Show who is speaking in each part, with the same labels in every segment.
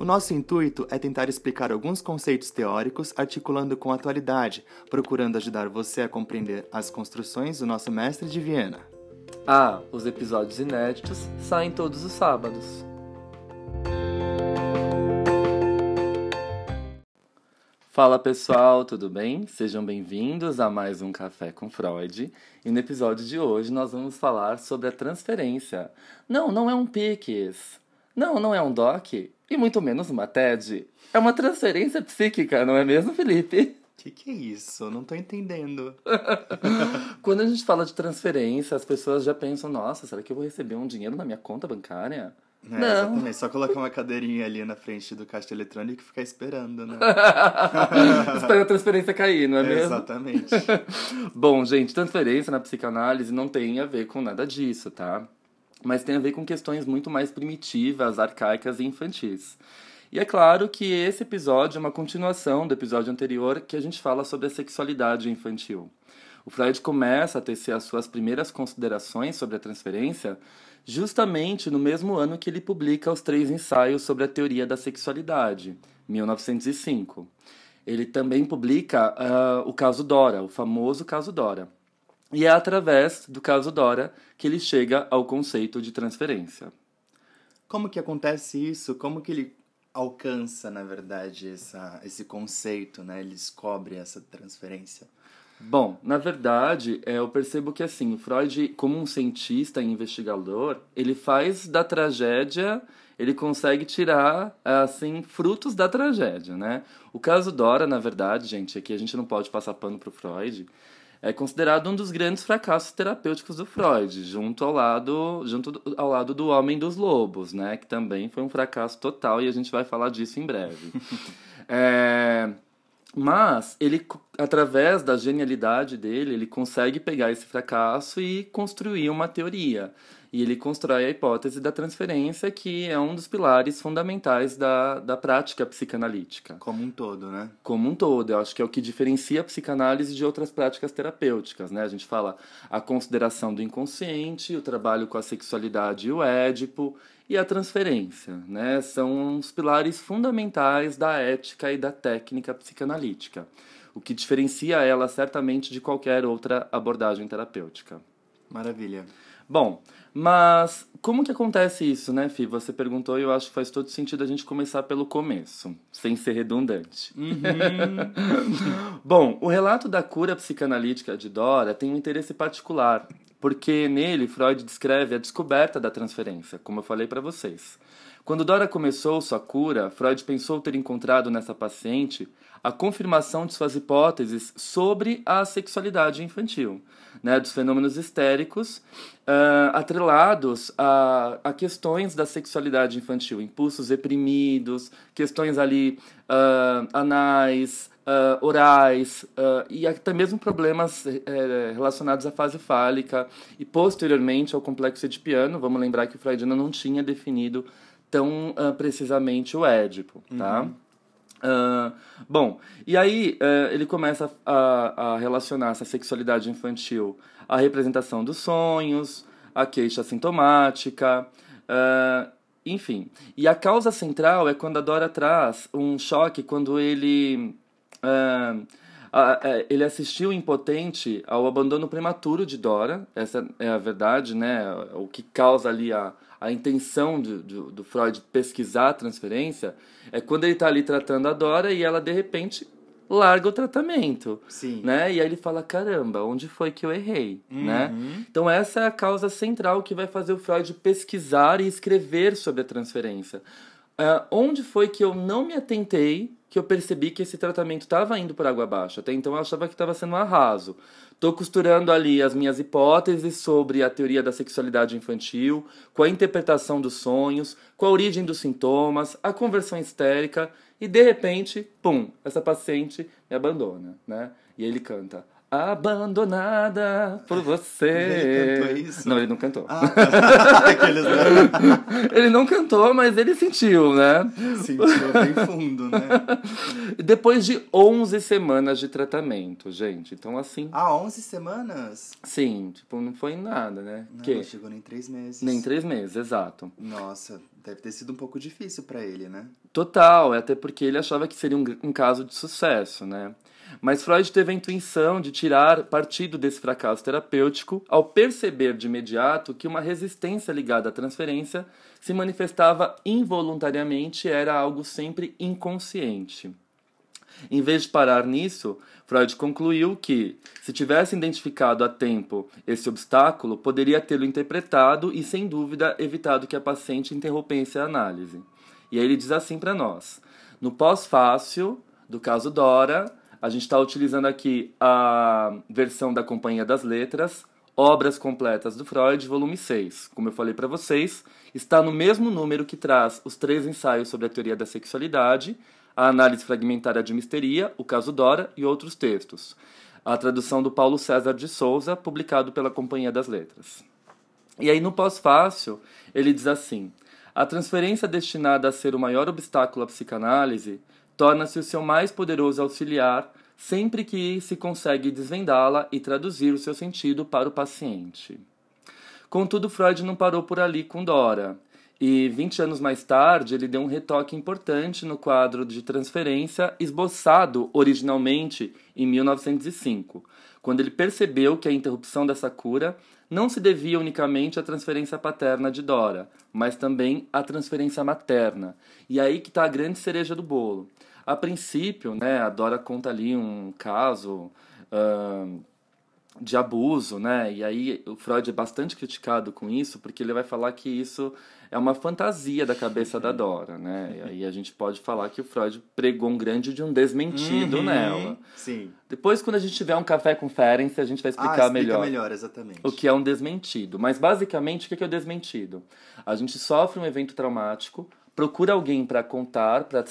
Speaker 1: O nosso intuito é tentar explicar alguns conceitos teóricos articulando com a atualidade, procurando ajudar você a compreender as construções do nosso mestre de Viena.
Speaker 2: Ah, os episódios inéditos saem todos os sábados. Fala pessoal, tudo bem? Sejam bem-vindos a mais um Café com Freud. E no episódio de hoje nós vamos falar sobre a transferência. Não, não é um PIX. Não, não é um DOC e muito menos uma TED. É uma transferência psíquica, não é mesmo, Felipe?
Speaker 1: O que, que é isso? Não tô entendendo.
Speaker 2: Quando a gente fala de transferência, as pessoas já pensam: nossa, será que eu vou receber um dinheiro na minha conta bancária?
Speaker 1: É, não. Exatamente, só colocar uma cadeirinha ali na frente do caixa eletrônico e ficar esperando, né?
Speaker 2: Espera a transferência cair, não é mesmo?
Speaker 1: Exatamente.
Speaker 2: Bom, gente, transferência na psicanálise não tem a ver com nada disso, tá? Mas tem a ver com questões muito mais primitivas, arcaicas e infantis. E é claro que esse episódio é uma continuação do episódio anterior que a gente fala sobre a sexualidade infantil. O Freud começa a tecer as suas primeiras considerações sobre a transferência justamente no mesmo ano que ele publica os três ensaios sobre a teoria da sexualidade, 1905. Ele também publica uh, o caso Dora, o famoso caso Dora. E é através do caso Dora que ele chega ao conceito de transferência.
Speaker 1: Como que acontece isso? Como que ele alcança, na verdade, essa, esse conceito, né? Ele descobre essa transferência?
Speaker 2: Bom, na verdade, é, eu percebo que assim, o Freud, como um cientista e investigador, ele faz da tragédia, ele consegue tirar assim frutos da tragédia, né? O caso Dora, na verdade, gente, aqui a gente não pode passar pano pro Freud, é considerado um dos grandes fracassos terapêuticos do Freud, junto ao lado, junto ao lado do Homem dos Lobos, né, que também foi um fracasso total e a gente vai falar disso em breve. é, mas ele, através da genialidade dele, ele consegue pegar esse fracasso e construir uma teoria. E ele constrói a hipótese da transferência, que é um dos pilares fundamentais da, da prática psicanalítica.
Speaker 1: Como um todo, né?
Speaker 2: Como um todo. Eu acho que é o que diferencia a psicanálise de outras práticas terapêuticas, né? A gente fala a consideração do inconsciente, o trabalho com a sexualidade e o édipo, e a transferência, né? São os pilares fundamentais da ética e da técnica psicanalítica, o que diferencia ela certamente de qualquer outra abordagem terapêutica.
Speaker 1: Maravilha.
Speaker 2: Bom, mas como que acontece isso, né, Fih? Você perguntou e eu acho que faz todo sentido a gente começar pelo começo, sem ser redundante.
Speaker 1: Uhum.
Speaker 2: Bom, o relato da cura psicanalítica de Dora tem um interesse particular, porque nele Freud descreve a descoberta da transferência, como eu falei para vocês. Quando Dora começou sua cura, Freud pensou ter encontrado nessa paciente a confirmação de suas hipóteses sobre a sexualidade infantil, né, dos fenômenos histéricos uh, atrelados a, a questões da sexualidade infantil, impulsos reprimidos, questões ali uh, anais, uh, orais e até mesmo problemas relacionados à fase fálica e posteriormente ao complexo edipiano. Vamos lembrar que Freud ainda não tinha definido tão precisamente o Édipo, tá? Uhum. Uh, bom, e aí uh, ele começa a, a, relacionar essa sexualidade infantil à representação dos sonhos, à queixa sintomática, uh, enfim. E a causa central é quando a Dora traz um choque quando ele. ele assistiu impotente ao abandono prematuro de Dora, essa é a verdade, né? O que causa ali a, a intenção do, do, do Freud pesquisar a transferência é quando ele está ali tratando a Dora e ela de repente larga o tratamento.
Speaker 1: Sim.
Speaker 2: Né? E aí ele fala, caramba, onde foi que eu errei? Né?
Speaker 1: Uhum.
Speaker 2: Então essa é a causa central que vai fazer o Freud pesquisar e escrever sobre a transferência. Ah, onde foi que eu não me atentei que eu percebi que esse tratamento estava indo por água abaixo? Até então eu achava que estava sendo um arraso. Estou costurando ali as minhas hipóteses sobre a teoria da sexualidade infantil, com a interpretação dos sonhos, com a origem dos sintomas, a conversão histérica, e de repente, pum, essa paciente me abandona, né? E ele canta Abandonada por você.
Speaker 1: Ele cantou isso?
Speaker 2: Não, ele não cantou.
Speaker 1: Ah, tá. Aqueles, né?
Speaker 2: ele não cantou, mas ele sentiu, né?
Speaker 1: Sentiu bem fundo, né?
Speaker 2: Depois de 11 semanas de tratamento, gente. Então, assim,
Speaker 1: Ah, 11 semanas?
Speaker 2: sim, tipo, não foi nada, né?
Speaker 1: Não,
Speaker 2: que?
Speaker 1: não chegou nem três meses.
Speaker 2: Nem três meses, exato.
Speaker 1: Nossa, deve ter sido um pouco difícil pra ele, né?
Speaker 2: Total, até porque ele achava que seria um, um caso de sucesso, né? Mas Freud teve a intuição de tirar partido desse fracasso terapêutico ao perceber de imediato que uma resistência ligada à transferência se manifestava involuntariamente e era algo sempre inconsciente. Em vez de parar nisso, Freud concluiu que, se tivesse identificado a tempo esse obstáculo, poderia tê-lo interpretado e, sem dúvida, evitado que a paciente interrompesse a análise. E aí ele diz assim para nós: no pós-fácil do caso Dora, a gente está utilizando aqui a versão da Companhia das Letras, Obras Completas do Freud, volume 6. Como eu falei para vocês, está no mesmo número que traz os três ensaios sobre a teoria da sexualidade, a análise fragmentária de misteria, o caso Dora e outros textos. A tradução do Paulo César de Souza, publicado pela Companhia das Letras. E aí no pós-fácil, ele diz assim: a transferência destinada a ser o maior obstáculo à psicanálise torna-se o seu mais poderoso auxiliar sempre que se consegue desvendá-la e traduzir o seu sentido para o paciente. Contudo, Freud não parou por ali com Dora. E 20 anos mais tarde, ele deu um retoque importante no quadro de transferência esboçado originalmente em 1905, quando ele percebeu que a interrupção dessa cura não se devia unicamente à transferência paterna de Dora, mas também à transferência materna. E aí que está a grande cereja do bolo. A princípio, né, a Dora conta ali um caso ahn, de abuso, né? E aí o Freud é bastante criticado com isso, porque ele vai falar que isso é uma fantasia da cabeça da Dora, né? E aí a gente pode falar que o Freud pregou um grande de um desmentido
Speaker 1: Uhum.
Speaker 2: nela.
Speaker 1: Sim.
Speaker 2: Depois, quando a gente tiver um café com Ferenc, a gente vai
Speaker 1: ah,
Speaker 2: explicar
Speaker 1: explica
Speaker 2: melhor
Speaker 1: melhor, exatamente.
Speaker 2: o que é um desmentido. Mas basicamente, o que é o desmentido? A gente sofre um evento traumático, procura alguém para contar, para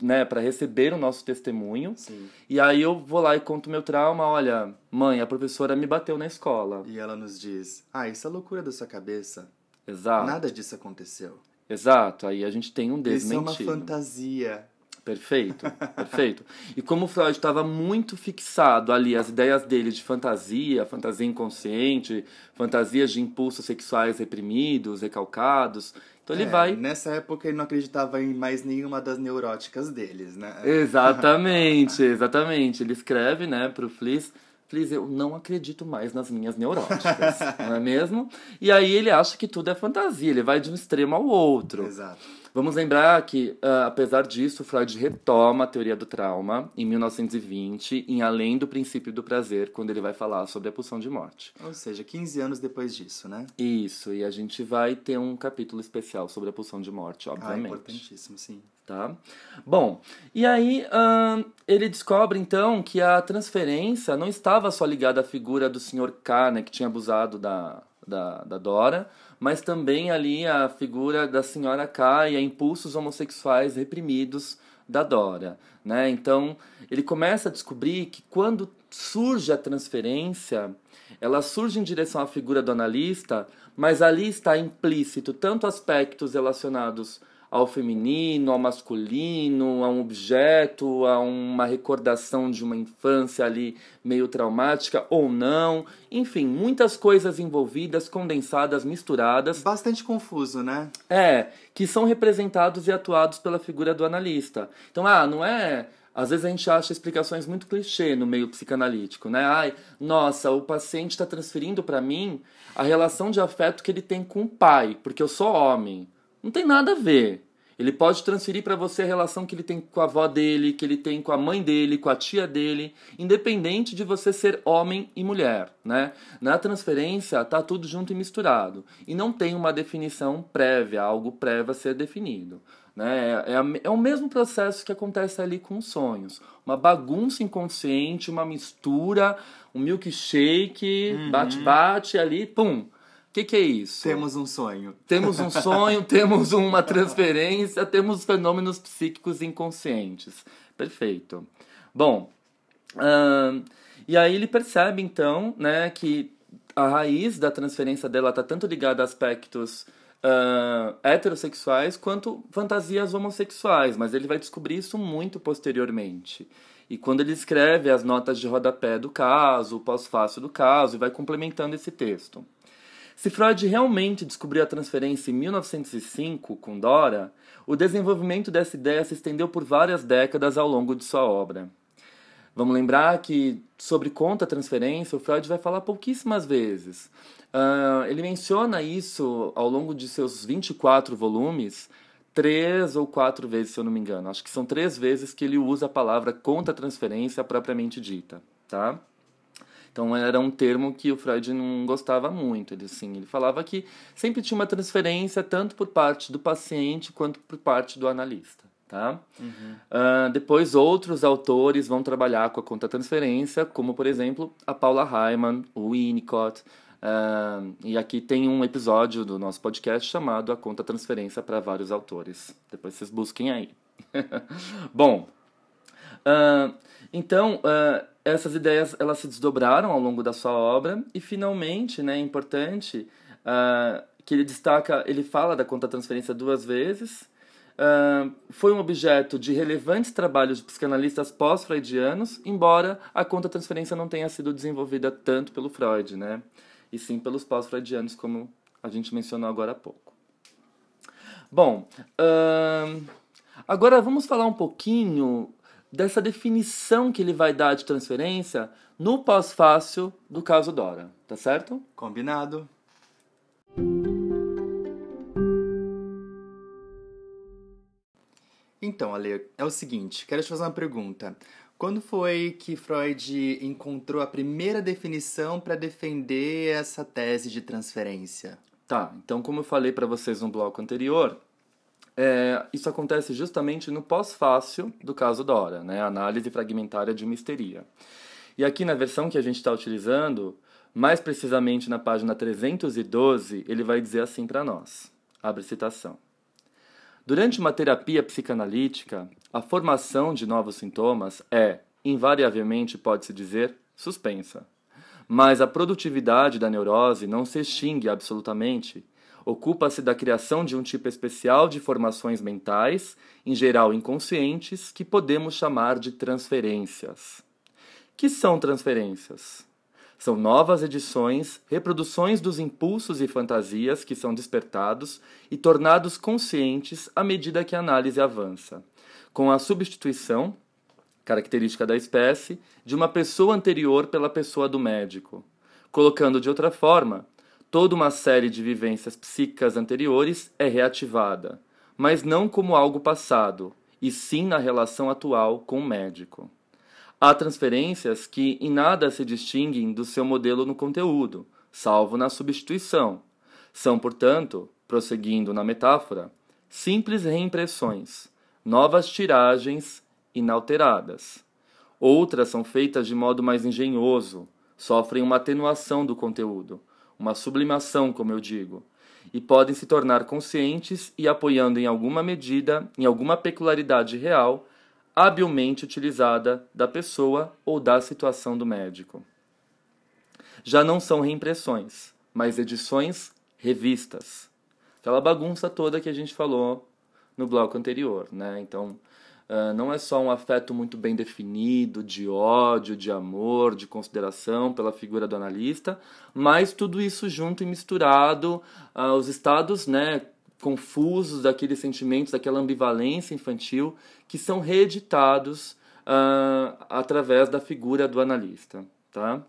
Speaker 2: né, para receber o nosso testemunho,
Speaker 1: Sim.
Speaker 2: e aí eu vou lá e conto meu trauma, olha, mãe, a professora me bateu na escola.
Speaker 1: E ela nos diz: Ah, isso é loucura da sua cabeça.
Speaker 2: Exato.
Speaker 1: Nada disso aconteceu.
Speaker 2: Exato. Aí a gente tem um
Speaker 1: Isso é uma
Speaker 2: desmentido.
Speaker 1: fantasia.
Speaker 2: Perfeito, perfeito. E como o Freud estava muito fixado ali, as ideias dele de fantasia, fantasia inconsciente, fantasias de impulsos sexuais reprimidos, recalcados, então ele
Speaker 1: É,
Speaker 2: vai
Speaker 1: Nessa época ele não acreditava em mais nenhuma das neuróticas deles, né?
Speaker 2: Exatamente, exatamente. Ele escreve, né, pro Fliss, Fliss, eu não acredito mais nas minhas neuróticas, não é mesmo? E aí ele acha que tudo é fantasia, ele vai de um extremo ao outro.
Speaker 1: Exato.
Speaker 2: Vamos lembrar que, ah, apesar disso, Freud retoma a teoria do trauma em 1920, em Além do Princípio do Prazer, quando ele vai falar sobre a pulsão de morte.
Speaker 1: Ou seja, 15 anos depois disso, né?
Speaker 2: Isso, e a gente vai ter um capítulo especial sobre a pulsão de morte,
Speaker 1: Ah,
Speaker 2: obviamente.
Speaker 1: importantíssimo, sim.
Speaker 2: tá? Bom, e aí ahn, ele descobre então que a transferência não estava só ligada à figura do Sr. K, né, que tinha abusado da, da, da Dora, mas também ali a figura da Senhora K e a impulsos homossexuais reprimidos da Dora, né? Então ele começa a descobrir que quando surge a transferência, ela surge em direção à figura do analista, mas ali está implícito tanto aspectos relacionados ao feminino, ao masculino, a um objeto, a uma recordação de uma infância ali meio traumática ou não. Enfim, muitas coisas envolvidas, condensadas, misturadas.
Speaker 1: Bastante confuso, né?
Speaker 2: É, que são representados e atuados pela figura do analista. Então, ah, não é. Às vezes a gente acha explicações muito clichê no meio psicanalítico, né? Ai, nossa, o paciente está transferindo para mim a relação de afeto que ele tem com o pai, porque eu sou homem. Não tem nada a ver. Ele pode transferir para você a relação que ele tem com a avó dele, que ele tem com a mãe dele, com a tia dele, independente de você ser homem e mulher, né? Na transferência tá tudo junto e misturado e não tem uma definição prévia, algo prévio a ser definido. Né? É, é, é o mesmo processo que acontece ali com os sonhos. Uma bagunça inconsciente, uma mistura, um milkshake, uhum. bate-bate ali, pum o que, que é isso?
Speaker 1: Temos um sonho.
Speaker 2: Temos um sonho, temos uma transferência, temos fenômenos psíquicos inconscientes. Perfeito. Bom, e aí ele percebe então né, que a raiz da transferência dela está tanto ligada a aspectos uh, heterossexuais quanto fantasias homossexuais, mas ele vai descobrir isso muito posteriormente. E quando ele escreve as notas de rodapé do caso, o pós-fácil do caso, e vai complementando esse texto. Se Freud realmente descobriu a transferência em 1905 com Dora, o desenvolvimento dessa ideia se estendeu por várias décadas ao longo de sua obra. Vamos lembrar que sobre conta-transferência o Freud vai falar pouquíssimas vezes. Uh, ele menciona isso ao longo de seus 24 volumes, três ou quatro vezes, se eu não me engano. Acho que são três vezes que ele usa a palavra conta-transferência propriamente dita. Tá? Então era um termo que o Freud não gostava muito. Ele, assim, ele falava que sempre tinha uma transferência tanto por parte do paciente quanto por parte do analista. Tá? Uhum. Uh, depois outros autores vão trabalhar com a conta-transferência, como por exemplo a Paula Hyman, o Winnicott. Uh, e aqui tem um episódio do nosso podcast chamado A Conta-Transferência para vários autores. Depois vocês busquem aí. Bom, uh, então essas ideias elas se desdobraram ao longo da sua obra e finalmente, né, é importante uh, que ele destaca, ele fala da conta-transferência duas vezes. Uh, foi um objeto de relevantes trabalhos de psicanalistas pós-freudianos, embora a conta-transferência não tenha sido desenvolvida tanto pelo Freud, né? E sim pelos pós-freudianos, como a gente mencionou agora há pouco. Bom, uh, agora vamos falar um pouquinho dessa definição que ele vai dar de transferência no pós-fácil do caso Dora, tá certo?
Speaker 1: Combinado. Então, Ale, é o seguinte, quero te fazer uma pergunta. Quando foi que Freud encontrou a primeira definição para defender essa tese de transferência?
Speaker 2: Tá, então como eu falei para vocês no bloco anterior, é, isso acontece justamente no pós-fácil do caso Dora, né? análise fragmentária de misteria. E aqui na versão que a gente está utilizando, mais precisamente na página 312, ele vai dizer assim para nós, abre citação. Durante uma terapia psicanalítica, a formação de novos sintomas é, invariavelmente pode-se dizer, suspensa. Mas a produtividade da neurose não se extingue absolutamente Ocupa-se da criação de um tipo especial de formações mentais, em geral inconscientes, que podemos chamar de transferências. Que são transferências? São novas edições, reproduções dos impulsos e fantasias que são despertados e tornados conscientes à medida que a análise avança, com a substituição, característica da espécie, de uma pessoa anterior pela pessoa do médico. Colocando de outra forma, toda uma série de vivências psíquicas anteriores é reativada, mas não como algo passado, e sim na relação atual com o médico. Há transferências que em nada se distinguem do seu modelo no conteúdo, salvo na substituição. São, portanto, prosseguindo na metáfora, simples reimpressões, novas tiragens inalteradas. Outras são feitas de modo mais engenhoso, sofrem uma atenuação do conteúdo, uma sublimação, como eu digo, e podem se tornar conscientes e apoiando em alguma medida, em alguma peculiaridade real, habilmente utilizada da pessoa ou da situação do médico. Já não são reimpressões, mas edições revistas. Aquela bagunça toda que a gente falou no bloco anterior, né? Então, Uh, não é só um afeto muito bem definido, de ódio, de amor, de consideração pela figura do analista, mas tudo isso junto e misturado aos uh, estados né, confusos daqueles sentimentos, daquela ambivalência infantil, que são reeditados uh, através da figura do analista. Tá?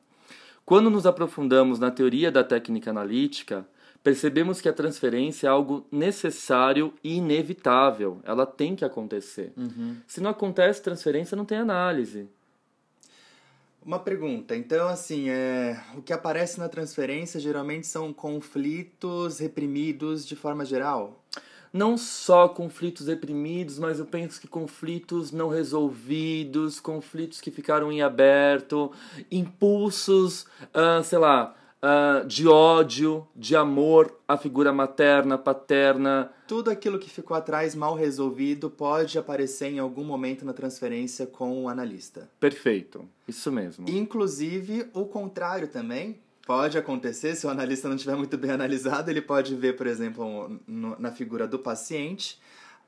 Speaker 2: Quando nos aprofundamos na teoria da técnica analítica, percebemos que a transferência é algo necessário e inevitável. Ela tem que acontecer.
Speaker 1: Uhum.
Speaker 2: Se não acontece transferência, não tem análise.
Speaker 1: Uma pergunta, então assim, é, o que aparece na transferência geralmente são conflitos reprimidos de forma geral?
Speaker 2: Não só conflitos reprimidos, mas eu penso que conflitos não resolvidos, conflitos que ficaram em aberto, impulsos, ah, sei lá, ah, de ódio, de amor à figura materna, paterna.
Speaker 1: Tudo aquilo que ficou atrás mal resolvido pode aparecer em algum momento na transferência com o analista.
Speaker 2: Perfeito, isso mesmo.
Speaker 1: Inclusive, o contrário também pode acontecer, se o analista não estiver muito bem analisado, ele pode ver, por exemplo, no- na figura do paciente,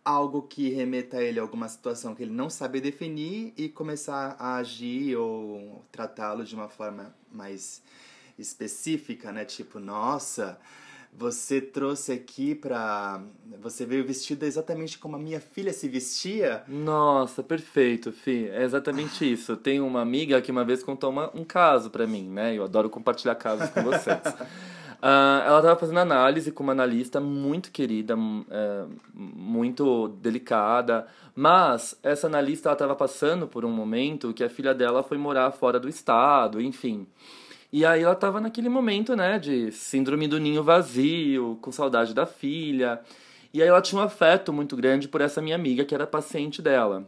Speaker 1: algo que remeta a ele a alguma situação que ele não sabe definir e começar a agir ou tratá-lo de uma forma mais específica, né? Tipo, nossa, você trouxe aqui pra. Você veio vestida exatamente como a minha filha se vestia.
Speaker 2: Nossa, perfeito, Fi. É exatamente isso. Tenho uma amiga que uma vez contou uma- um caso pra mim, né? Eu adoro compartilhar casos com vocês. Ah, ela estava fazendo análise com uma analista muito querida, m- é, muito delicada, mas essa analista estava passando por um momento que a filha dela foi morar fora do estado, enfim. E aí ela estava naquele momento, né, de síndrome do ninho vazio, com saudade da filha. E aí ela tinha um afeto muito grande por essa minha amiga que era paciente dela.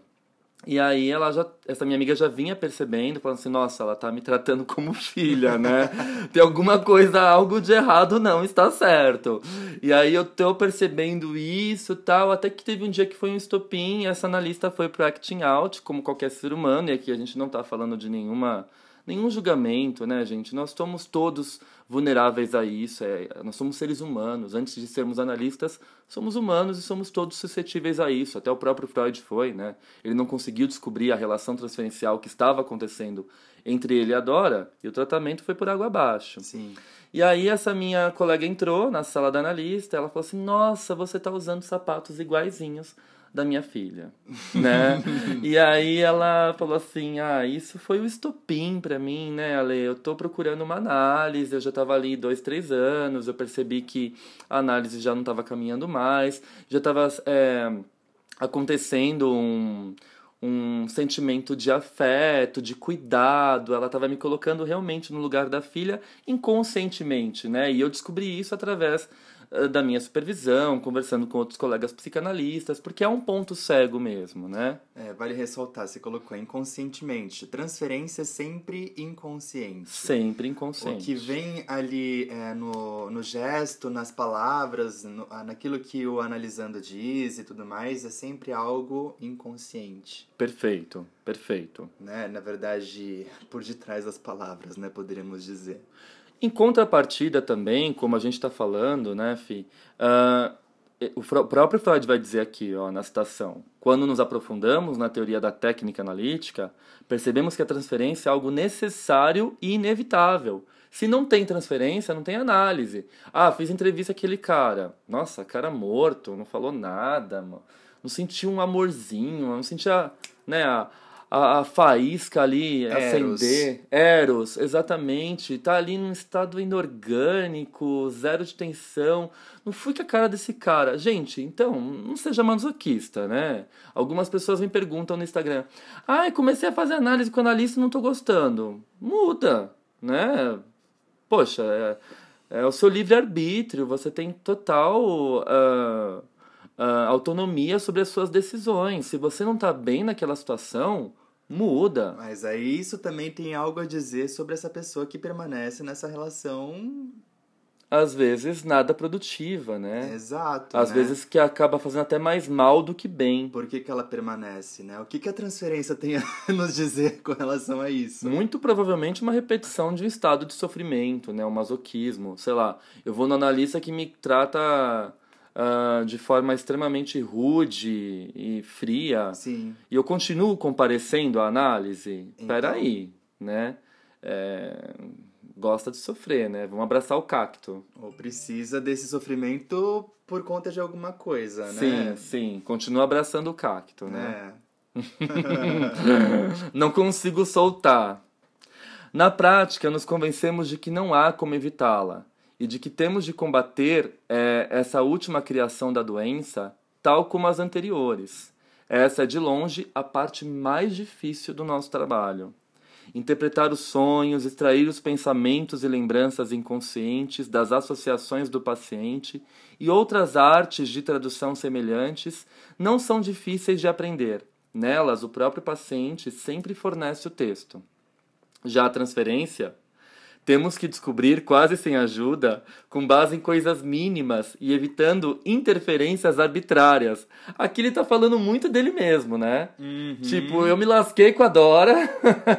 Speaker 2: E aí ela já, essa minha amiga já vinha percebendo, falando assim, nossa, ela tá me tratando como filha, né? Tem alguma coisa, algo de errado não está certo. E aí eu tô percebendo isso tal, até que teve um dia que foi um estopim, e essa analista foi pro acting out, como qualquer ser humano, e aqui a gente não tá falando de nenhuma nenhum julgamento, né, gente? Nós somos todos vulneráveis a isso, é, nós somos seres humanos. Antes de sermos analistas, somos humanos e somos todos suscetíveis a isso. Até o próprio Freud foi, né? Ele não conseguiu descobrir a relação transferencial que estava acontecendo entre ele e a Dora, e o tratamento foi por água abaixo.
Speaker 1: Sim.
Speaker 2: E aí essa minha colega entrou na sala da analista, ela falou assim: "Nossa, você tá usando sapatos iguaizinhos da minha filha", né? e aí ela falou assim: "Ah, isso foi o estopim pra mim, né, Ale? Eu tô procurando uma análise, eu já tava ali dois, três anos, eu percebi que a análise já não tava caminhando mais, já tava é, acontecendo um um sentimento de afeto, de cuidado. Ela estava me colocando realmente no lugar da filha inconscientemente, né? E eu descobri isso através da minha supervisão, conversando com outros colegas psicanalistas, porque é um ponto cego mesmo, né?
Speaker 1: É, vale ressaltar, você colocou inconscientemente. Transferência é sempre inconsciente.
Speaker 2: Sempre
Speaker 1: O
Speaker 2: inconsciente.
Speaker 1: que vem ali é, no, no gesto, nas palavras, no- naquilo que o analisando diz e tudo mais, é sempre algo inconsciente.
Speaker 2: Perfeito, perfeito.
Speaker 1: Né? Na verdade, por detrás das palavras, né? Poderíamos dizer.
Speaker 2: Em contrapartida também, como a gente está falando, né, Fi? ah, o próprio Freud vai dizer aqui, ó, na citação: quando nos aprofundamos na teoria da técnica analítica, percebemos que a transferência é algo necessário e inevitável. Se não tem transferência, não tem análise. Ah, fiz entrevista com aquele cara. Nossa, cara morto, não falou nada, mano. Não senti um amorzinho, não senti a, né, a, a, a faísca ali
Speaker 1: Eros.
Speaker 2: acender. Eros, exatamente. Tá ali num estado inorgânico, zero de tensão. Não fui com a cara desse cara. Gente, então, não seja masoquista, né? Algumas pessoas me perguntam no Instagram: Ai, comecei a fazer análise com analista e não tô gostando. Muda, né? Poxa, é, é o seu livre-arbítrio, você tem total. ah, ah, autonomia sobre as suas decisões. Se você não tá bem naquela situação, muda.
Speaker 1: Mas aí isso também tem algo a dizer sobre essa pessoa que permanece nessa relação.
Speaker 2: Às vezes nada produtiva, né?
Speaker 1: Exato.
Speaker 2: Às
Speaker 1: né?
Speaker 2: vezes que acaba fazendo até mais mal do que bem.
Speaker 1: Por que, que ela permanece, né? O que, que a transferência tem a nos dizer com relação a isso?
Speaker 2: Muito provavelmente uma repetição de um estado de sofrimento, né? Um masoquismo. Sei lá, eu vou no analista que me trata ah, de forma extremamente rude e fria.
Speaker 1: Sim.
Speaker 2: E eu continuo comparecendo à análise?
Speaker 1: Então.
Speaker 2: Peraí, né? É, gosta de sofrer, né? Vamos abraçar o cacto.
Speaker 1: Ou precisa desse sofrimento por conta de alguma coisa,
Speaker 2: Sim,
Speaker 1: né?
Speaker 2: sim. Continua abraçando o cacto, né?
Speaker 1: É.
Speaker 2: Não consigo soltar. Na prática, nos convencemos de que não há como evitá-la. E de que temos de combater é, essa última criação da doença, tal como as anteriores. Essa é, de longe, a parte mais difícil do nosso trabalho. Interpretar os sonhos, extrair os pensamentos e lembranças inconscientes das associações do paciente e outras artes de tradução semelhantes não são difíceis de aprender. Nelas, o próprio paciente sempre fornece o texto. Já a transferência, temos que descobrir quase sem ajuda, com base em coisas mínimas e evitando interferências arbitrárias. Aqui ele tá falando muito dele mesmo, né?
Speaker 1: Uhum.
Speaker 2: Tipo, eu me lasquei com a Dora,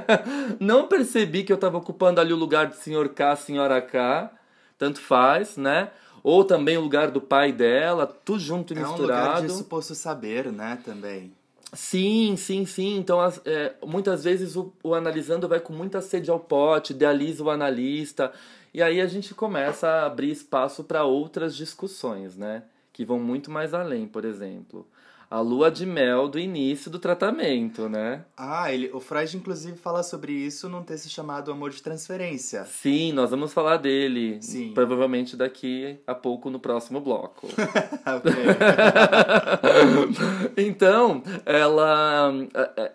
Speaker 2: não percebi que eu tava ocupando ali o lugar de senhor K, senhora K, tanto faz, né? Ou também o lugar do pai dela, tudo junto e
Speaker 1: é
Speaker 2: misturado.
Speaker 1: É um lugar de suposto saber, né, também.
Speaker 2: Sim, sim, sim. Então, é, muitas vezes o, o, analisando vai com muita sede ao pote, idealiza o analista, e aí a gente começa a abrir espaço para outras discussões, né? Que vão muito mais além, por exemplo a lua de mel do início do tratamento, né?
Speaker 1: Ah, ele, o Freud inclusive fala sobre isso num texto chamado Amor de Transferência.
Speaker 2: Sim, nós vamos falar dele.
Speaker 1: Sim.
Speaker 2: Provavelmente daqui a pouco no próximo bloco. então, ela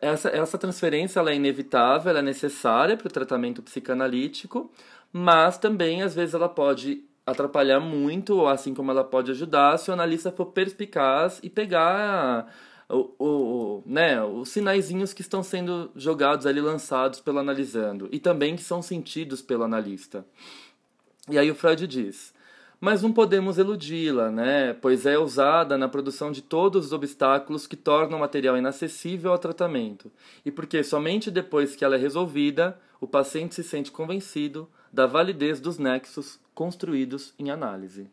Speaker 2: essa, essa transferência ela é inevitável, ela é necessária para o tratamento psicanalítico, mas também às vezes ela pode atrapalhar muito, assim como ela pode ajudar, se o analista for perspicaz e pegar o, o, né, os sinaizinhos que estão sendo jogados ali, lançados pelo analisando, e também que são sentidos pelo analista. E aí o Freud diz, mas não podemos eludi-la, né, pois é usada na produção de todos os obstáculos que tornam o material inacessível ao tratamento, e porque somente depois que ela é resolvida, o paciente se sente convencido da validez dos nexos construídos em análise.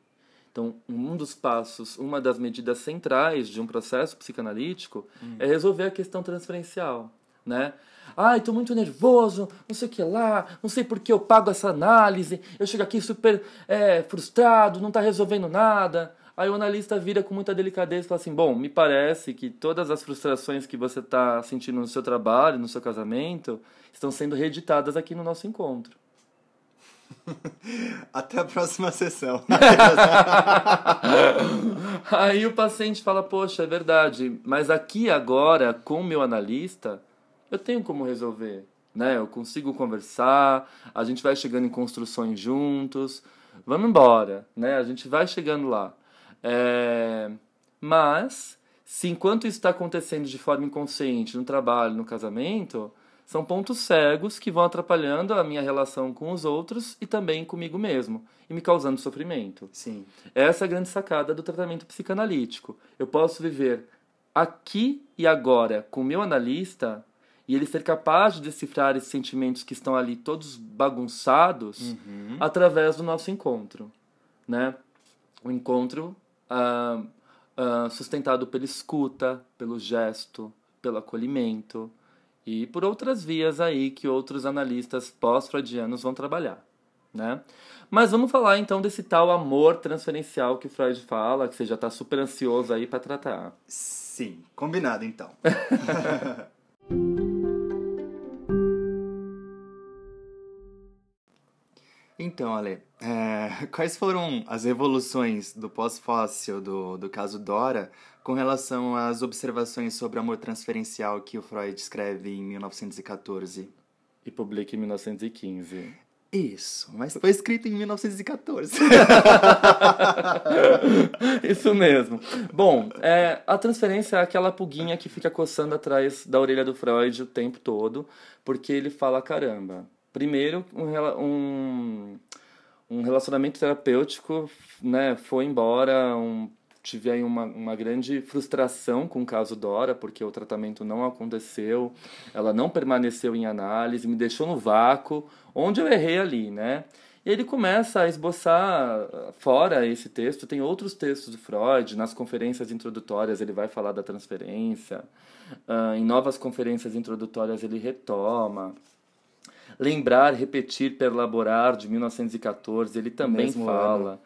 Speaker 2: Então, um dos passos, uma das medidas centrais de um processo psicanalítico hum. é resolver a questão transferencial, né? Ai, tô muito nervoso, não sei o que lá, não sei por que eu pago essa análise, eu chego aqui super é, frustrado, não está resolvendo nada. Aí o analista vira com muita delicadeza e fala assim: Bom, me parece que todas as frustrações que você está sentindo no seu trabalho, no seu casamento, estão sendo reeditadas aqui no nosso encontro.
Speaker 1: Até a próxima sessão.
Speaker 2: Aí o paciente fala: Poxa, é verdade, mas aqui agora, com o meu analista, eu tenho como resolver. Né? Eu consigo conversar, a gente vai chegando em construções juntos, vamos embora, né? A gente vai chegando lá. É... Mas, se enquanto isso está acontecendo de forma inconsciente no trabalho, no casamento, são pontos cegos que vão atrapalhando a minha relação com os outros e também comigo mesmo e me causando sofrimento.
Speaker 1: Sim.
Speaker 2: Essa é a grande sacada do tratamento psicanalítico. Eu posso viver aqui e agora com o meu analista e ele ser capaz de decifrar esses sentimentos que estão ali todos bagunçados
Speaker 1: uhum.
Speaker 2: através do nosso encontro, né? O encontro uh, uh, sustentado pela escuta, pelo gesto, pelo acolhimento, e por outras vias aí que outros analistas pós-freudianos vão trabalhar, né? Mas vamos falar então desse tal amor transferencial que o Freud fala, que você já está super ansioso aí para tratar.
Speaker 1: Sim, combinado então. então, Ale, é, quais foram as evoluções do pós-fóssil do, do caso Dora com relação às observações sobre amor transferencial que o Freud escreve em 1914.
Speaker 2: E publica em 1915.
Speaker 1: Isso, mas foi escrito em 1914.
Speaker 2: Isso mesmo. Bom, é, a transferência é aquela pulguinha que fica coçando atrás da orelha do Freud o tempo todo, porque ele fala: caramba, primeiro, um, um, um relacionamento terapêutico né, foi embora, um tive aí uma, uma grande frustração com o caso Dora, porque o tratamento não aconteceu, ela não permaneceu em análise, me deixou no vácuo, onde eu errei ali, né? E ele começa a esboçar, fora esse texto, tem outros textos do Freud, nas conferências introdutórias ele vai falar da transferência, uh, em novas conferências introdutórias ele retoma. Lembrar, repetir, perlaborar, de 1914, ele também Mesmo fala. Ano.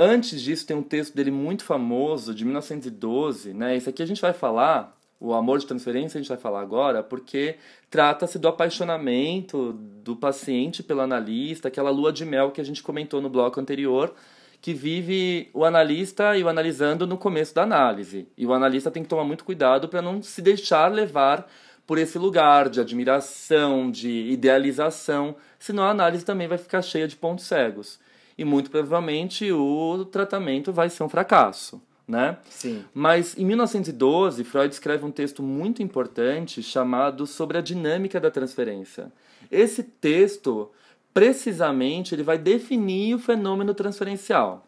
Speaker 2: Antes disso, tem um texto dele muito famoso, de 1912, né? Esse aqui a gente vai falar, o amor de transferência a gente vai falar agora, porque trata-se do apaixonamento do paciente pelo analista, aquela lua de mel que a gente comentou no bloco anterior, que vive o analista e o analisando no começo da análise. E o analista tem que tomar muito cuidado para não se deixar levar por esse lugar de admiração, de idealização, senão a análise também vai ficar cheia de pontos cegos. E muito provavelmente o tratamento vai ser um fracasso. Né?
Speaker 1: Sim.
Speaker 2: Mas em 1912, Freud escreve um texto muito importante chamado Sobre a Dinâmica da Transferência. Esse texto precisamente ele vai definir o fenômeno transferencial.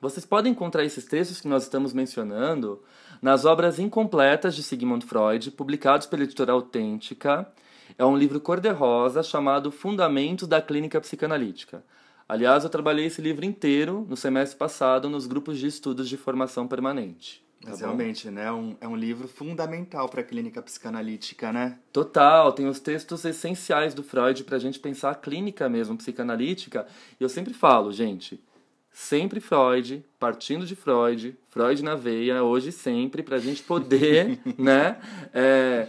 Speaker 2: Vocês podem encontrar esses textos que nós estamos mencionando nas obras incompletas de Sigmund Freud, publicados pela editora Autêntica. É um livro cor-de-rosa chamado Fundamentos da Clínica Psicanalítica. Aliás, eu trabalhei esse livro inteiro no semestre passado nos grupos de estudos de formação permanente.
Speaker 1: Mas tá realmente, né? É um, é um livro fundamental para a clínica psicanalítica, né?
Speaker 2: Total, tem os textos essenciais do Freud para a gente pensar a clínica mesmo psicanalítica. E eu sempre falo, gente, sempre Freud, partindo de Freud, Freud na veia, hoje e sempre, para a gente poder, né? É,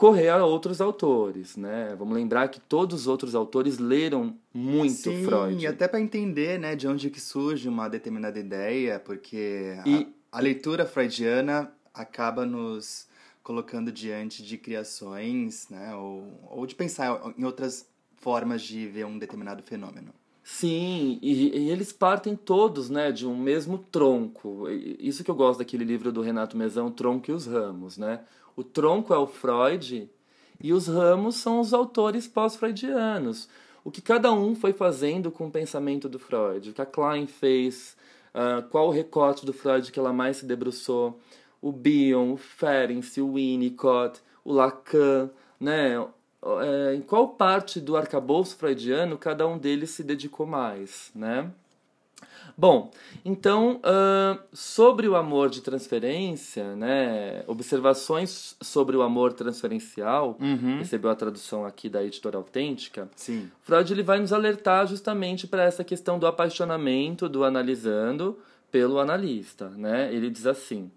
Speaker 2: correr a outros autores, né? Vamos lembrar que todos os outros autores leram muito
Speaker 1: Sim,
Speaker 2: Freud.
Speaker 1: Sim, até para entender, né, de onde que surge uma determinada ideia, porque e, a, a leitura freudiana acaba nos colocando diante de criações, né, ou, ou de pensar em outras formas de ver um determinado fenômeno.
Speaker 2: Sim, e, e, eles partem todos, né, de um mesmo tronco. Isso que eu gosto daquele livro do Renato Mezão, o Tronco e os Ramos, né? O tronco é o Freud e os ramos são os autores pós-freudianos. O que cada um foi fazendo com o pensamento do Freud, o que a Klein fez, uh, qual o recorte do Freud que ela mais se debruçou, o Bion, o Ferenczi, o Winnicott, o Lacan, né? É, em qual parte do arcabouço freudiano cada um deles se dedicou mais, né? Bom, então, uh, sobre o amor de transferência, né, observações sobre o amor transferencial,
Speaker 1: uhum.
Speaker 2: recebeu a tradução aqui da editora autêntica,
Speaker 1: Sim.
Speaker 2: Freud ele vai nos alertar justamente para essa questão do apaixonamento do analisando pelo analista. Né? Ele diz assim,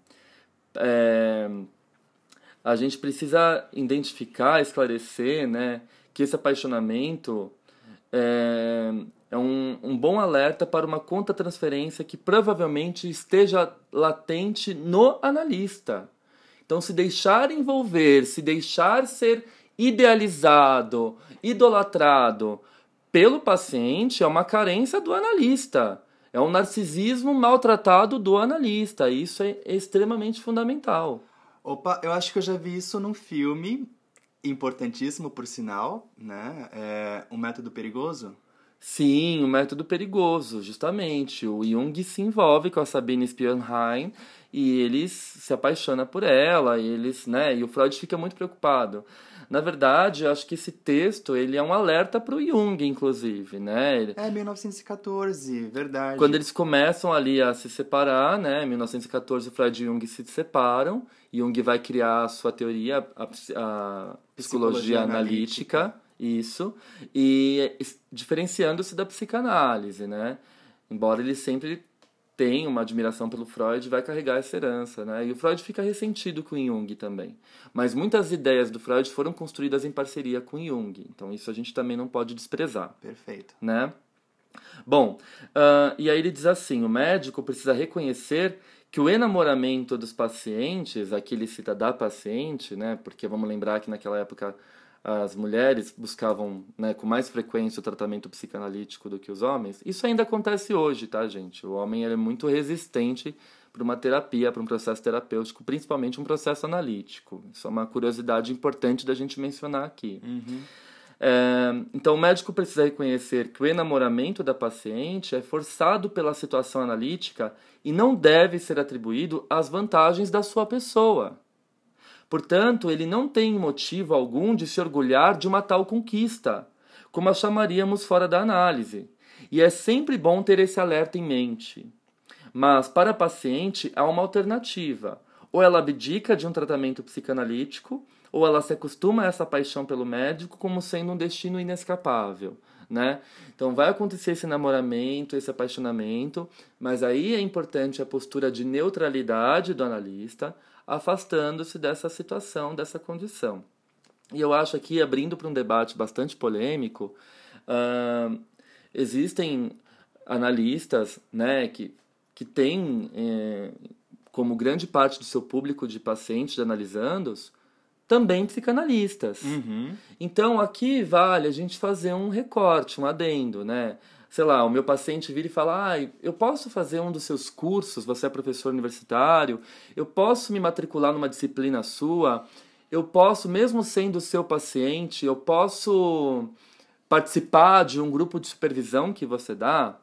Speaker 2: é, a gente precisa identificar, esclarecer né, que esse apaixonamento... É, é um, um bom alerta para uma conta transferência que provavelmente esteja latente no analista. Então, se deixar envolver, se deixar ser idealizado, idolatrado pelo paciente é uma carência do analista. É um narcisismo maltratado do analista. Isso é extremamente fundamental.
Speaker 1: Opa, eu acho que eu já vi isso num filme importantíssimo, por sinal, né? É um método perigoso.
Speaker 2: Sim, o método perigoso, justamente. O Jung se envolve com a Sabine Spionheim e eles se apaixona por ela, e eles, né, e o Freud fica muito preocupado. Na verdade, eu acho que esse texto ele é um alerta para o Jung, inclusive, né?
Speaker 1: É 1914, verdade.
Speaker 2: Quando eles começam ali a se separar, né? Em 1914, o Freud e Jung se separam. Jung vai criar a sua teoria, a, a psicologia, psicologia analítica. analítica isso. E diferenciando-se da psicanálise, né? Embora ele sempre tenha uma admiração pelo Freud, vai carregar essa herança, né? E o Freud fica ressentido com Jung também. Mas muitas ideias do Freud foram construídas em parceria com Jung. Então isso a gente também não pode desprezar.
Speaker 1: Perfeito.
Speaker 2: Né? Bom, uh, e aí ele diz assim: o médico precisa reconhecer que o enamoramento dos pacientes, aqui ele cita da paciente, né? Porque vamos lembrar que naquela época as mulheres buscavam né, com mais frequência o tratamento psicanalítico do que os homens, isso ainda acontece hoje, tá, gente? O homem é muito resistente para uma terapia, para um processo terapêutico, principalmente um processo analítico. Isso é uma curiosidade importante da gente mencionar aqui.
Speaker 1: Uhum.
Speaker 2: É, então, o médico precisa reconhecer que o enamoramento da paciente é forçado pela situação analítica e não deve ser atribuído às vantagens da sua pessoa. Portanto, ele não tem motivo algum de se orgulhar de uma tal conquista, como a chamaríamos fora da análise. E é sempre bom ter esse alerta em mente. Mas, para a paciente, há uma alternativa. Ou ela abdica de um tratamento psicanalítico, ou ela se acostuma a essa paixão pelo médico como sendo um destino inescapável. Né? Então vai acontecer esse namoramento, esse apaixonamento, mas aí é importante a postura de neutralidade do analista, afastando-se dessa situação, dessa condição. E eu acho aqui, abrindo para um debate bastante polêmico, uh, existem analistas né, que, que têm eh, como grande parte do seu público de pacientes de analisandos também psicanalistas.
Speaker 1: Uhum.
Speaker 2: Então aqui vale a gente fazer um recorte, um adendo, né? Sei lá, o meu paciente vira e fala: ah, eu posso fazer um dos seus cursos, você é professor universitário, eu posso me matricular numa disciplina sua, eu posso, mesmo sendo seu paciente, eu posso participar de um grupo de supervisão que você dá.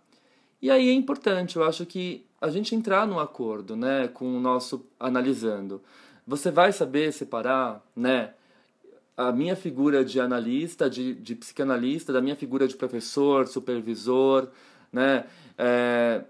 Speaker 2: E aí é importante, eu acho que a gente entrar num acordo, né, com o nosso analisando. Você vai saber separar, né, a minha figura de analista, de, de psicanalista, da minha figura de professor, supervisor, né, é,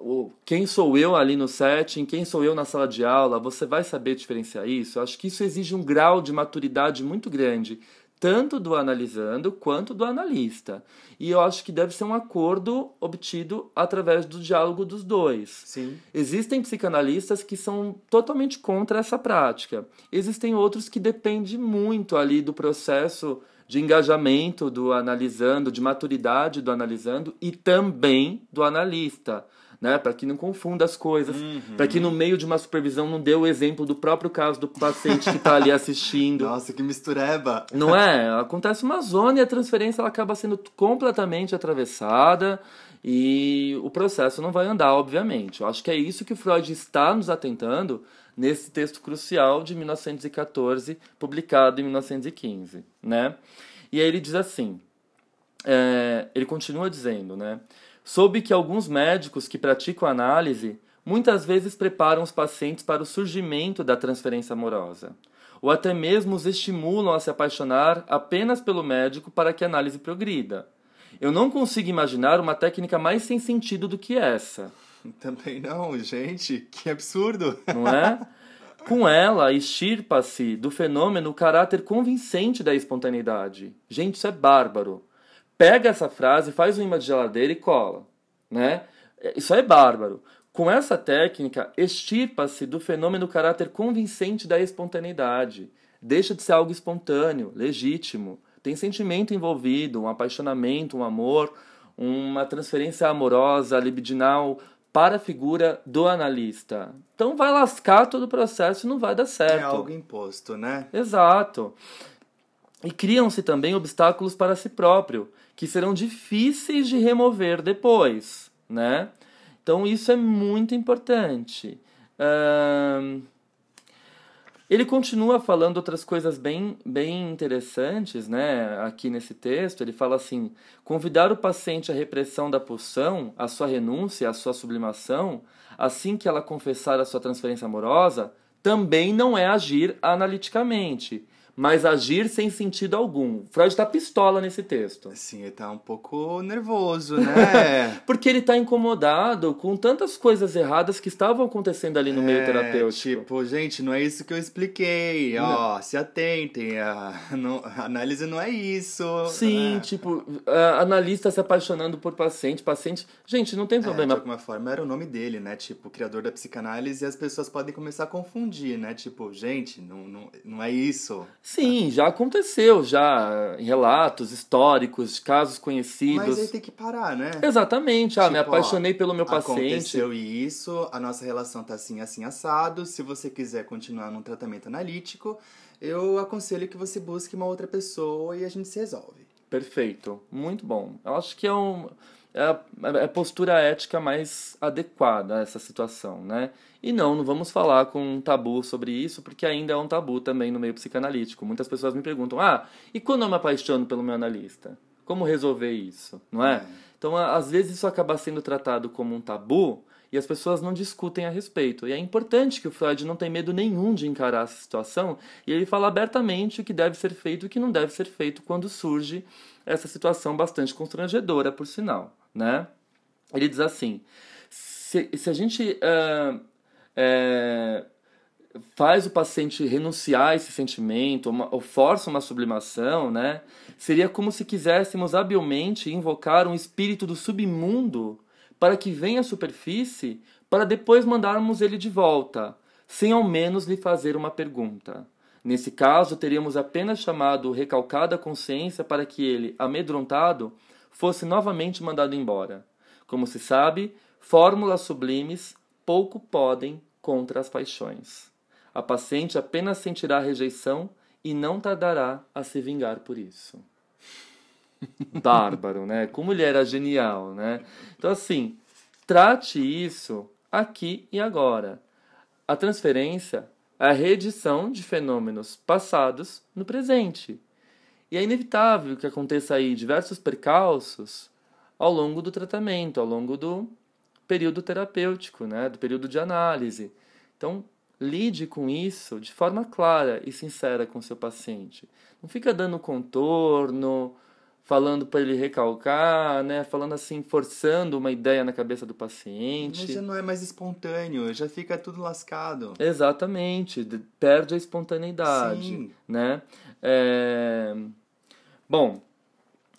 Speaker 2: o, quem sou eu ali no setting, quem sou eu na sala de aula, você vai saber diferenciar isso. Eu acho que isso exige um grau de maturidade muito grande tanto do analisando quanto do analista. E eu acho que deve ser um acordo obtido através do diálogo dos dois.
Speaker 1: Sim.
Speaker 2: Existem psicanalistas que são totalmente contra essa prática. Existem outros que dependem muito ali do processo de engajamento do analisando, de maturidade do analisando e também do analista né? Para que não confunda as coisas, uhum. para que no meio de uma supervisão não dê o exemplo do próprio caso do paciente que está ali assistindo.
Speaker 1: Nossa, que mistureba!
Speaker 2: Não é? Acontece uma zona e a transferência ela acaba sendo completamente atravessada e o processo não vai andar, obviamente. Eu acho que é isso que o Freud está nos atentando nesse texto crucial de 1914, publicado em 1915, né? E aí ele diz assim, é, ele continua dizendo, né? Soube que alguns médicos que praticam análise muitas vezes preparam os pacientes para o surgimento da transferência amorosa, ou até mesmo os estimulam a se apaixonar apenas pelo médico para que a análise progrida. Eu não consigo imaginar uma técnica mais sem sentido do que essa.
Speaker 1: Também não, gente, que absurdo!
Speaker 2: Não é? Com ela, extirpa-se do fenômeno o caráter convincente da espontaneidade. Gente, isso é bárbaro pega essa frase, faz um imã de geladeira e cola, né? Isso é bárbaro. Com essa técnica, extirpa-se do fenômeno caráter convincente da espontaneidade. Deixa de ser algo espontâneo, legítimo. Tem sentimento envolvido, um apaixonamento, um amor, uma transferência amorosa, libidinal para a figura do analista. Então vai lascar todo o processo e não vai dar certo. É
Speaker 1: algo imposto, né?
Speaker 2: Exato. E criam-se também obstáculos para si próprio, que serão difíceis de remover depois, né? Então isso é muito importante. Uh, ele continua falando outras coisas bem, bem interessantes, né? Aqui nesse texto, ele fala assim: convidar o paciente à repressão da pulsão, à sua renúncia, à sua sublimação, assim que ela confessar a sua transferência amorosa, também não é agir analiticamente mas agir sem sentido algum. Freud está pistola nesse texto.
Speaker 1: Sim, ele tá um pouco nervoso, né?
Speaker 2: Porque ele tá incomodado com tantas coisas erradas que estavam acontecendo ali no é, meio terapêutico.
Speaker 1: Tipo, gente, não é isso que eu expliquei. Ó, se atentem. A, não, a análise não é isso.
Speaker 2: Sim,
Speaker 1: é.
Speaker 2: tipo, analista se apaixonando por paciente, paciente. Gente, não tem problema.
Speaker 1: É, de alguma forma era o nome dele, né? Tipo, criador da psicanálise, e as pessoas podem começar a confundir, né? Tipo, gente, não, não, não é isso.
Speaker 2: Sim, já aconteceu, já em relatos históricos, casos conhecidos. Mas
Speaker 1: aí tem que parar, né?
Speaker 2: Exatamente. Ah, tipo, me apaixonei ó, pelo meu paciente.
Speaker 1: Aconteceu isso, a nossa relação tá assim, assim, assado. Se você quiser continuar num tratamento analítico, eu aconselho que você busque uma outra pessoa e a gente se resolve.
Speaker 2: Perfeito. Muito bom. Eu acho que é um é a, é a postura ética mais adequada a essa situação, né? E não, não vamos falar com um tabu sobre isso, porque ainda é um tabu também no meio psicanalítico. Muitas pessoas me perguntam: ah, e quando eu me apaixono pelo meu analista? Como resolver isso? Não é? é. Então, às vezes isso acaba sendo tratado como um tabu e as pessoas não discutem a respeito. E é importante que o Freud não tenha medo nenhum de encarar essa situação e ele fala abertamente o que deve ser feito e o que não deve ser feito quando surge essa situação bastante constrangedora, por sinal. Né? Ele diz assim: se, se a gente uh, é, faz o paciente renunciar a esse sentimento, uma, ou força uma sublimação, né? Seria como se quiséssemos habilmente invocar um espírito do submundo para que venha à superfície, para depois mandarmos ele de volta, sem ao menos lhe fazer uma pergunta. Nesse caso, teríamos apenas chamado à consciência para que ele, amedrontado, fosse novamente mandado embora. Como se sabe, fórmulas sublimes pouco podem contra as paixões. A paciente apenas sentirá rejeição e não tardará a se vingar por isso. Bárbaro, né? Como ele era genial, né? Então, assim, trate isso aqui e agora. A transferência é a reedição de fenômenos passados no presente. E é inevitável que aconteça aí diversos percalços ao longo do tratamento, ao longo do período terapêutico, né, do período de análise. Então, lide com isso de forma clara e sincera com seu paciente. Não fica dando contorno, falando para ele recalcar, né? Falando assim, forçando uma ideia na cabeça do paciente.
Speaker 1: Mas já não é mais espontâneo, já fica tudo lascado.
Speaker 2: Exatamente, perde a espontaneidade, Sim. né? É... Bom,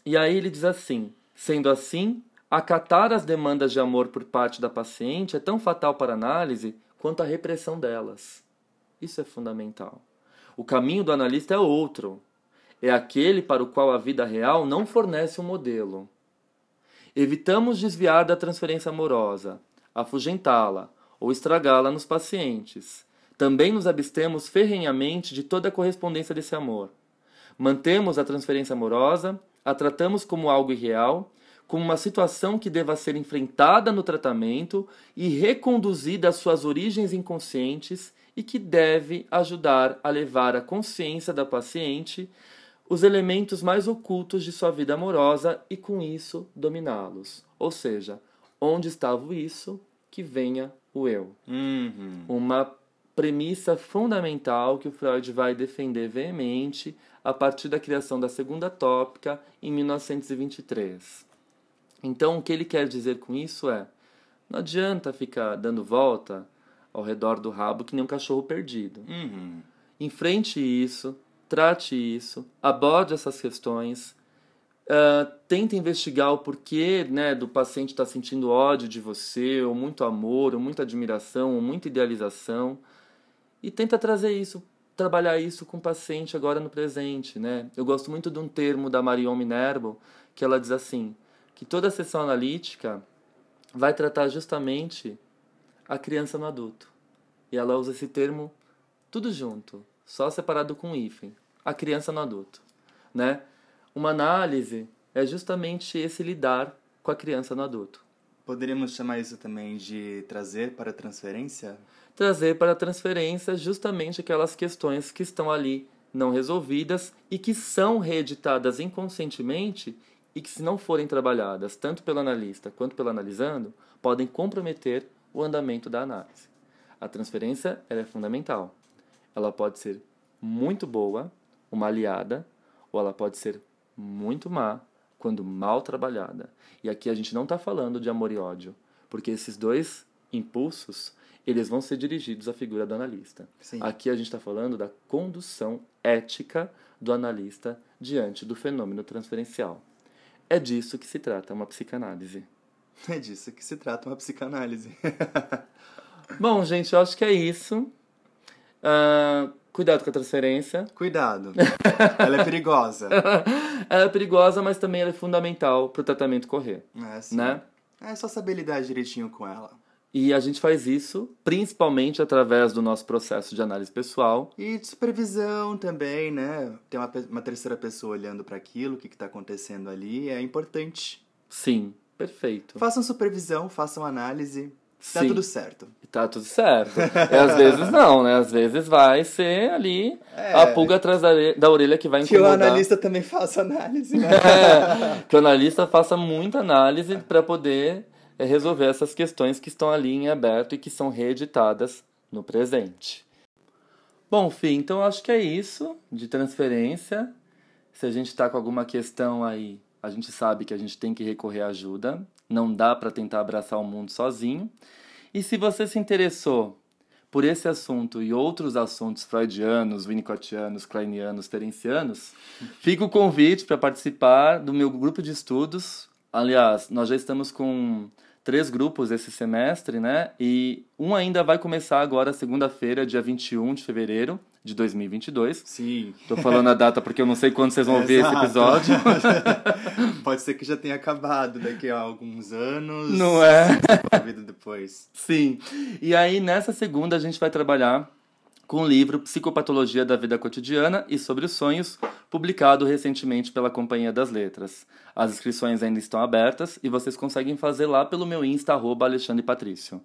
Speaker 2: e aí ele diz assim: sendo assim, acatar as demandas de amor por parte da paciente é tão fatal para a análise quanto a repressão delas. Isso é fundamental. O caminho do analista é outro é aquele para o qual a vida real não fornece um modelo. Evitamos desviar da transferência amorosa, afugentá-la ou estragá-la nos pacientes. Também nos abstemos ferrenhamente de toda correspondência desse amor. Mantemos a transferência amorosa, a tratamos como algo irreal, como uma situação que deva ser enfrentada no tratamento e reconduzida às suas origens inconscientes e que deve ajudar a levar a consciência da paciente os elementos mais ocultos de sua vida amorosa e com isso dominá-los. Ou seja, onde estava o isso, que venha o eu.
Speaker 1: Uhum.
Speaker 2: Uma premissa fundamental que o Freud vai defender veemente a partir da criação da segunda tópica em 1923. Então, o que ele quer dizer com isso é: não adianta ficar dando volta ao redor do rabo que nem um cachorro perdido.
Speaker 1: Uhum.
Speaker 2: Enfrente isso, trate isso, aborde essas questões, uh, tente investigar o porquê né, do paciente estar tá sentindo ódio de você, ou muito amor, ou muita admiração, ou muita idealização, e tenta trazer isso, trabalhar isso com o paciente agora no presente. Né? Eu gosto muito de um termo da Marion Minervo, que ela diz assim, que toda sessão analítica vai tratar justamente a criança no adulto. E ela usa esse termo tudo junto, só separado com hífen a criança no adulto, né? Uma análise é justamente esse lidar com a criança no adulto.
Speaker 1: Poderíamos chamar isso também de trazer para transferência?
Speaker 2: Trazer para a transferência justamente aquelas questões que estão ali não resolvidas e que são reeditadas inconscientemente e que, se não forem trabalhadas tanto pelo analista quanto pelo analisando, podem comprometer o andamento da análise. A transferência é fundamental. Ela pode ser muito boa uma aliada, ou ela pode ser muito má quando mal trabalhada. E aqui a gente não está falando de amor e ódio, porque esses dois impulsos eles vão ser dirigidos à figura do analista.
Speaker 1: Sim.
Speaker 2: Aqui a gente está falando da condução ética do analista diante do fenômeno transferencial. É disso que se trata uma psicanálise.
Speaker 1: É disso que se trata uma psicanálise.
Speaker 2: Bom, gente, eu acho que é isso. Uh, Cuidado com a transferência.
Speaker 1: Cuidado. ela é perigosa.
Speaker 2: ela é perigosa, mas também ela é fundamental para o tratamento correr.
Speaker 1: É, sim.
Speaker 2: Né?
Speaker 1: É só saber lidar direitinho com ela.
Speaker 2: E a gente faz isso principalmente através do nosso processo de análise pessoal.
Speaker 1: E de supervisão também, né? Ter uma, uma terceira pessoa olhando para aquilo, o que está acontecendo ali, é importante.
Speaker 2: Sim, perfeito.
Speaker 1: Façam supervisão, façam análise, Tá tudo certo.
Speaker 2: Tá tudo certo. E às vezes não, né? Às vezes vai ser ali é. a pulga atrás da, da orelha que vai incomodar.
Speaker 1: Que o analista também faça análise, né?
Speaker 2: É, que o analista faça muita análise para poder é, resolver essas questões que estão ali em aberto e que são reeditadas no presente. Bom, Fih, então acho que é isso de transferência. Se a gente está com alguma questão aí, a gente sabe que a gente tem que recorrer à ajuda. Não dá para tentar abraçar o mundo sozinho. E se você se interessou por esse assunto e outros assuntos freudianos, winnicottianos, kleinianos, ferencianos, fica o convite para participar do meu grupo de estudos. Aliás, nós já estamos com três grupos esse semestre, né? E um ainda vai começar agora, segunda-feira, dia 21 de fevereiro, de 2022.
Speaker 1: Sim.
Speaker 2: Tô falando a data porque eu não sei quando vocês vão ouvir esse episódio.
Speaker 1: Pode ser que já tenha acabado daqui a alguns anos.
Speaker 2: Não é?
Speaker 1: A vida depois.
Speaker 2: Sim. E aí, nessa segunda, a gente vai trabalhar com o livro Psicopatologia da Vida Cotidiana e sobre os Sonhos, publicado recentemente pela Companhia das Letras. As inscrições ainda estão abertas e vocês conseguem fazer lá pelo meu Insta, arroba Alexandre Patrício.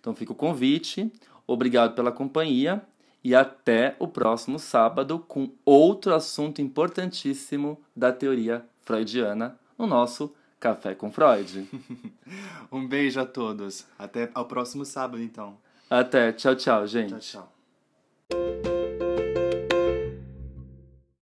Speaker 2: Então fica o convite, obrigado pela companhia e até o próximo sábado com outro assunto importantíssimo da teoria freudiana no nosso Café com Freud.
Speaker 1: Um beijo a todos. Até ao próximo sábado, então.
Speaker 2: Até, tchau, tchau, gente.
Speaker 1: Tchau, tchau. Thank you